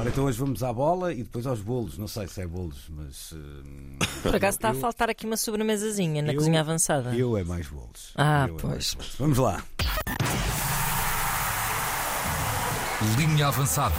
Ora, então hoje vamos à bola e depois aos bolos. Não sei se é bolos, mas. eh, Por acaso está a faltar aqui uma sobremesazinha na eu- cozinha avançada. Eu é mais bolos. Ah, Eu é pois. mais bolos. Vamos lá. Linha Avançada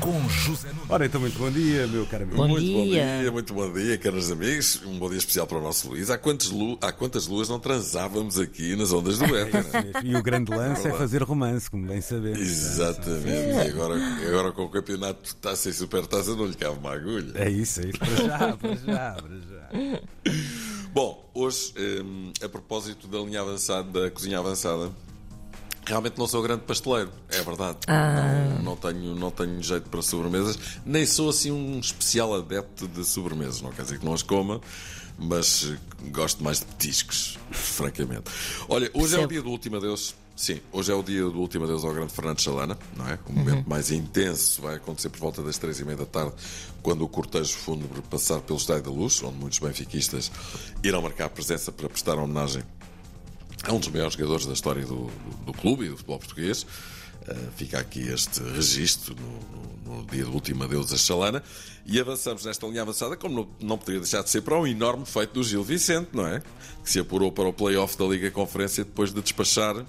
com José Nunes. Ora, então, muito bom dia, meu caro amigo. Bom muito bom dia. dia, muito bom dia, caros amigos. Um bom dia especial para o nosso Luís. Há, quantas lu- há quantas luas não transávamos aqui nas ondas do éter? né? E o grande lance é fazer romance, como bem sabemos. Exatamente. E agora, agora com o campeonato de taça e supertaça não lhe cabe uma agulha. É isso, é isso. Para já, para já, para já. Bom, hoje, hum, a propósito da linha avançada, da cozinha avançada, realmente não sou grande pasteleiro, é verdade. Não, não tenho, não tenho jeito para sobremesas, nem sou assim um especial adepto de sobremesas. Não quer dizer que não as coma, mas gosto mais de petiscos, francamente. Olha, hoje é o Percebo. dia do último adeus. Sim, hoje é o dia do último adeus ao grande Fernando Chalana, não é? O momento mais intenso vai acontecer por volta das três e meia da tarde, quando o cortejo fúnebre passar pelo Estádio da Luz, onde muitos benfiquistas irão marcar presença para prestar homenagem é um dos maiores jogadores da história do, do- do clube e do futebol português. Uh, fica aqui este registro no, no- no dia do último adeus a Chalana. E avançamos nesta linha avançada, como não, não poderia deixar de ser, para um enorme feito do Gil Vicente, não é? Que se apurou para o play-off da Liga Conferência depois de despachar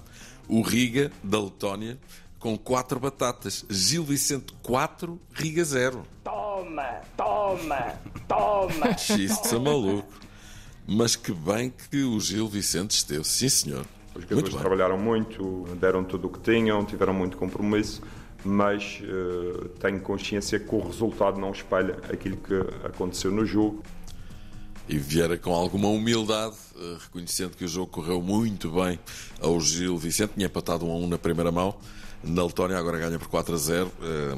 o Riga da Letónia com quatro batatas. Gil Vicente 4, Riga 0. Toma, toma, toma. Isto é maluco. Mas que bem que o Gil Vicente esteve, sim senhor. Os bem. trabalharam muito, deram tudo o que tinham, tiveram muito compromisso, mas eh, tenho consciência que o resultado não espelha aquilo que aconteceu no jogo. e Vieira com alguma humildade, eh, reconhecendo que o jogo correu muito bem ao Gil Vicente, tinha empatado 1 a 1 na primeira mão, na Letónia agora ganha por 4 a 0. Eh,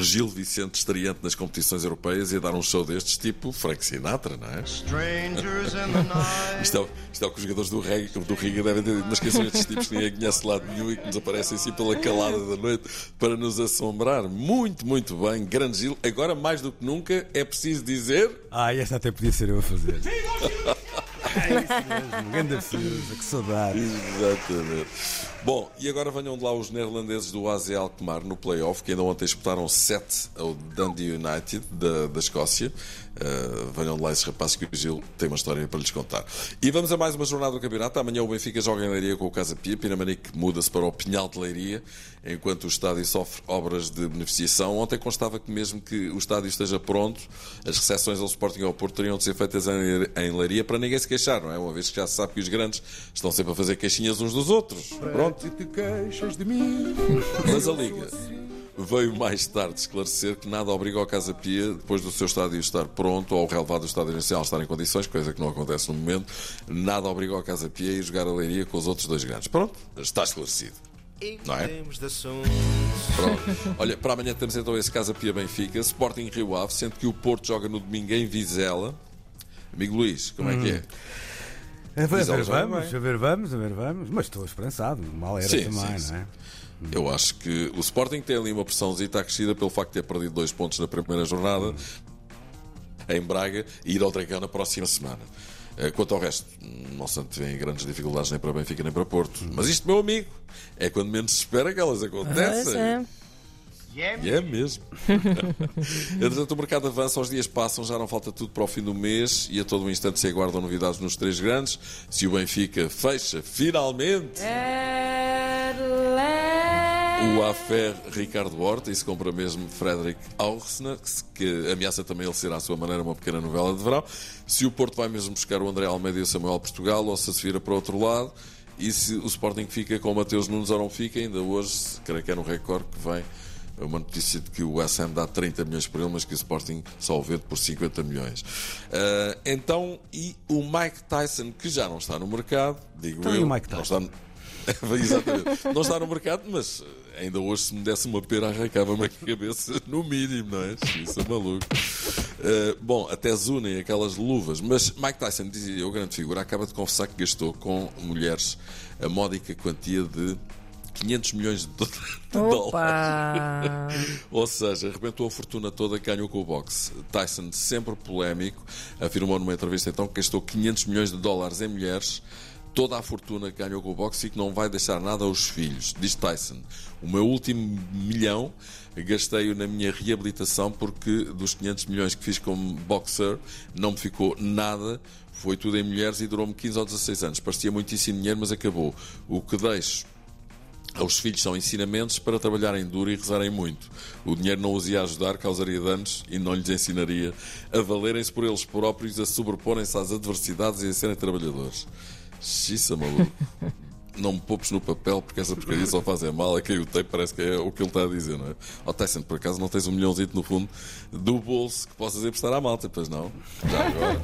Gil Vicente estreante nas competições europeias ia dar um show destes tipo Frank Sinatra, não é? Strangers in the night. Isto é, isto é o que os jogadores do, Reg, do Riga devem ter dito. Mas quem são estes tipos que ninguém conhece de lado nenhum e que nos aparecem assim pela calada da noite para nos assombrar? Muito, muito bem. Grande Gil. Agora, mais do que nunca, é preciso dizer. Ah, esta até podia ser eu a fazer. É isso mesmo, grande defesa, que saudade. Exatamente. Bom, e agora venham de lá os neerlandeses do AZ Alkmaar no play-off, que ainda ontem disputaram 7 ao Dundee United da, da Escócia. Uh, venham de lá esses rapazes que o Gil tem uma história para lhes contar. E vamos a mais uma jornada do campeonato. Amanhã o Benfica joga em Leiria com o Casa Pia. Pinamanique muda-se para o Pinhal de Leiria, enquanto o estádio sofre obras de beneficiação. Ontem constava que mesmo que o estádio esteja pronto, as recepções ao Sporting ao Porto teriam de ser feitas em, em Leiria para ninguém se queixar, não é? Uma vez que já se sabe que os grandes estão sempre a fazer queixinhas uns dos outros. Pronto. Te queixas de mim. Mas a Liga veio mais tarde esclarecer que nada obriga ao Casa Pia, depois do seu estádio estar pronto ou o relevado do estádio inicial estar em condições, coisa que não acontece no momento, nada obriga ao Casa Pia a ir jogar a Leiria com os outros dois grandes. Pronto, está esclarecido. Não é? Pronto. Olha, para amanhã temos então esse Casa Pia Benfica, Sporting Rio Ave, sendo que o Porto joga no domingo em Vizela. Amigo Luís, como é que é? A ver, eles vão vamos, a ver, vamos, a ver, vamos. Mas estou esperançado, mal era Sim, também, sim, não é? Eu acho que o Sporting tem ali uma pressãozita acrescida pelo facto de ter perdido dois pontos na primeira jornada em Braga e ir ao Dragão na próxima semana. Eh, Quanto ao resto, não se antevêem grandes dificuldades nem para Benfica nem para Porto. Mas isto, meu amigo, é quando menos se espera que elas Pois acontecem. é. E é mesmo. Entretanto, o mercado avança, os dias passam, já não falta tudo para o fim do mês e a todo um instante se aguardam novidades nos três grandes. Se o Benfica fecha, finalmente, o Afer Ricardo Horta e se compra mesmo Frederick Aursner, que ameaça também ele ser à sua maneira uma pequena novela de verão. Se o Porto vai mesmo buscar o André Almeida e o Samuel Portugal ou se se vira para o outro lado. E se o Sporting fica com o Mateus Nunes ou não fica, ainda hoje, creio que é no recorde que vem uma notícia de que o Ham dá 30 milhões por ele, mas que o Sporting só o vende por 50 milhões. Ah, então, e o Mike Tyson, que já não está no mercado, digo Então, e eu, o Mike não Tyson? está no- Exatamente. Não está no mercado, mas ainda hoje, se me desse uma pera, arrancava-me a cabeça, no mínimo, não é? Isso é maluco. Uh, bom, até zunem aquelas luvas, mas Mike Tyson, dizia eu, grande figura, acaba de confessar que gastou com mulheres a módica quantia de 500 milhões de, do- de dólares. Ou seja, arrebentou a fortuna toda que ganhou com o boxe. Tyson, sempre polémico, afirmou numa entrevista então que gastou 500 milhões de dólares em mulheres, toda a fortuna que ganhou com o boxe e que não vai deixar nada aos filhos. Diz Tyson: O meu último milhão gastei-o na minha reabilitação porque dos 500 milhões que fiz como boxer não me ficou nada. Foi tudo em mulheres e durou-me 15 ou 16 anos. Parecia muitíssimo dinheiro, mas acabou. O que deixo aos filhos são ensinamentos para trabalharem duro e rezarem muito. O dinheiro não os ia ajudar, causaria danos e não lhes ensinaria a valerem-se por eles próprios, a sobreporem-se às adversidades e a serem trabalhadores. Xiça, maluco. Não me poupes no papel porque essa porcaria só faz é mal. É que eu tenho, parece que é o que ele está a dizer, não é? Ó Tyson, por acaso não tens um milhãozito no fundo do bolso que possas emprestar à malta, pois não? Já agora.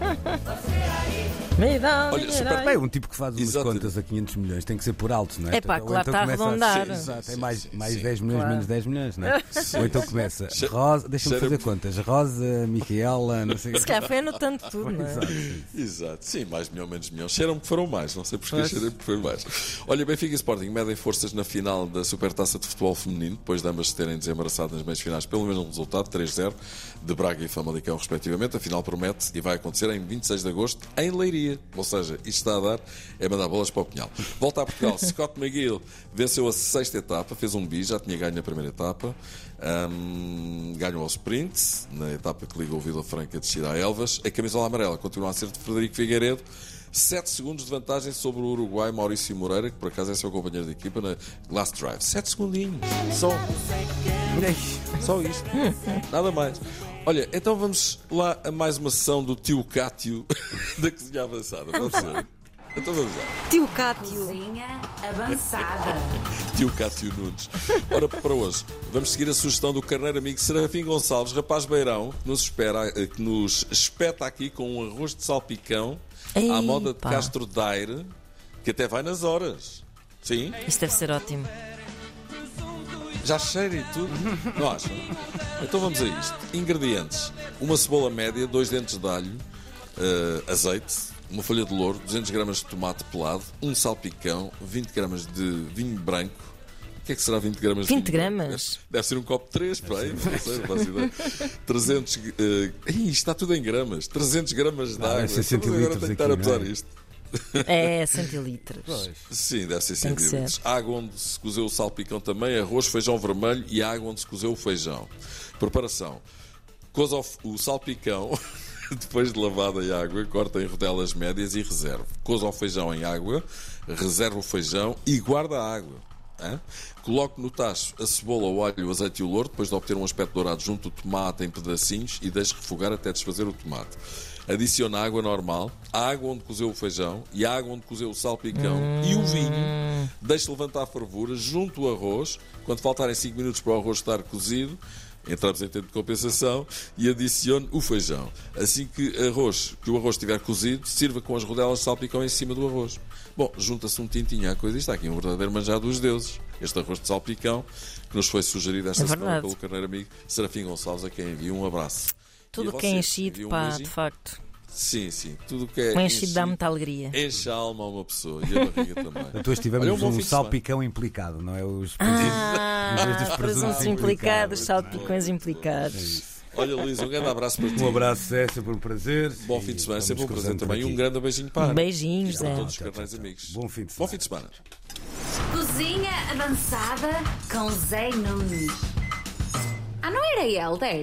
Olha, super. Bem, um tipo que faz umas Exato. contas a 500 milhões tem que ser por alto, não é? É pá, Ou claro, está a arredondar. Sim, exato, é mais, mais sim. 10 milhões, Claro. menos 10 milhões, não é? Ou então começa Rosa, deixa-me fazer contas. Rosa, Micaela, não sei o Se quê. calhar foi anotando tudo, não é? Exato, sim. Exato, sim, mais milhão, menos milhão. Cheiram-me que foram mais, não sei porque cheiram que foram mais. Olha, Benfica e Sporting medem forças na final da Supertaça de Futebol Feminino, depois de ambas terem desembaraçado nas meias finais pelo mesmo resultado, 3-0, de Braga e Famalicão, respectivamente. A final promete e vai acontecer em 26 de agosto, em Leiria. Ou seja, isto está a dar é mandar bolas para o Pinhal. Volta a Portugal, Scott McGill venceu a sexta etapa, fez um bi, já tinha ganho a primeira etapa. Ahm, ganhou ao sprint, na etapa que liga o Vila Franca de Chida a Elvas. A camisola amarela continua a ser de Frederico Figueiredo. 7 segundos de vantagem sobre o Uruguai Maurício Moreira, que por acaso é seu companheiro de equipa na Last Drive. 7 segundinhos. Só. Só isto. Nada mais. Olha, então vamos lá a mais uma sessão do tio Cátio da Cozinha Avançada. Pode ser? Então vamos lá. Tio Cátio. Cozinha avançada. Tio Cátio Nunes. Ora, para hoje, vamos seguir a sugestão do carneiro amigo Serafim Gonçalves, rapaz beirão, que nos, espera, eh, que nos espeta aqui com um arroz de salpicão à Ei, moda de pá. Castro Daire, que até vai nas horas. Sim? Isso deve ser ótimo. Já cheira e tudo. Não acham? Então vamos a isto. Ingredientes: uma cebola média, dois dentes de alho, eh, azeite, uma folha de louro, 200 gramas de tomate pelado, um salpicão, 20 gramas de vinho branco. O que é que será 20 gramas de 20 vinho branco? gramas? Deve ser um copo de 3, para aí, não sei, não faço ideia. 300. eh, Ih, isto está tudo em gramas. 300 gramas de Não, água. deve ser Então, agora centilitros tenho que estar a é? pesar isto. É centilitros. Sim, deve ser que centímetros. Água onde se cozeu o salpicão também, arroz, feijão vermelho e água onde se cozeu o feijão. Preparação. Coza o salpicão, depois de lavada em água, corta em rodelas médias e reserve. Coza o feijão em água, reserva o feijão e guarda a água. Coloque no tacho a cebola, o alho, o azeite e o louro, depois de obter um aspecto dourado junto o tomate em pedacinhos e deixe refogar até desfazer o tomate. Adicione a água normal, a água onde cozeu o feijão e a água onde cozeu o salpicão e o vinho. Deixe levantar a fervura, junto o arroz. Quando faltarem 5 minutos para o arroz estar cozido, entramos em tempo de compensação e adicione o feijão. Assim que, arroz, que o arroz estiver cozido, sirva com as rodelas de salpicão em cima do arroz. Bom, junta-se um tintinho à coisa e está aqui um verdadeiro manjar dos deuses. Este arroz de salpicão que nos foi sugerido esta É semana pelo carneiro amigo Serafim Gonçalves, a quem envio um abraço. Tudo que é enchido, um pá, beijinho. de facto. Sim, sim. Tudo que é O enchido dá muita alegria. Enche a alma a uma pessoa e a barriga também. Depois tivemos Olha, um bom um semana. salpicão implicado, não é? Os Ah, presuntos presuntos implicados. salpicões implicados. Olha, Luís, um grande abraço para ti. Um abraço, é sempre um prazer. Bom fim de semana, sempre um prazer também. E aqui. um grande beijinho para. Beijinhos, Zé. todos os carnais amigos. Bom fim de Bom fim de semana. Cozinha avançada com Zé Nunes. Ah, não era Helder?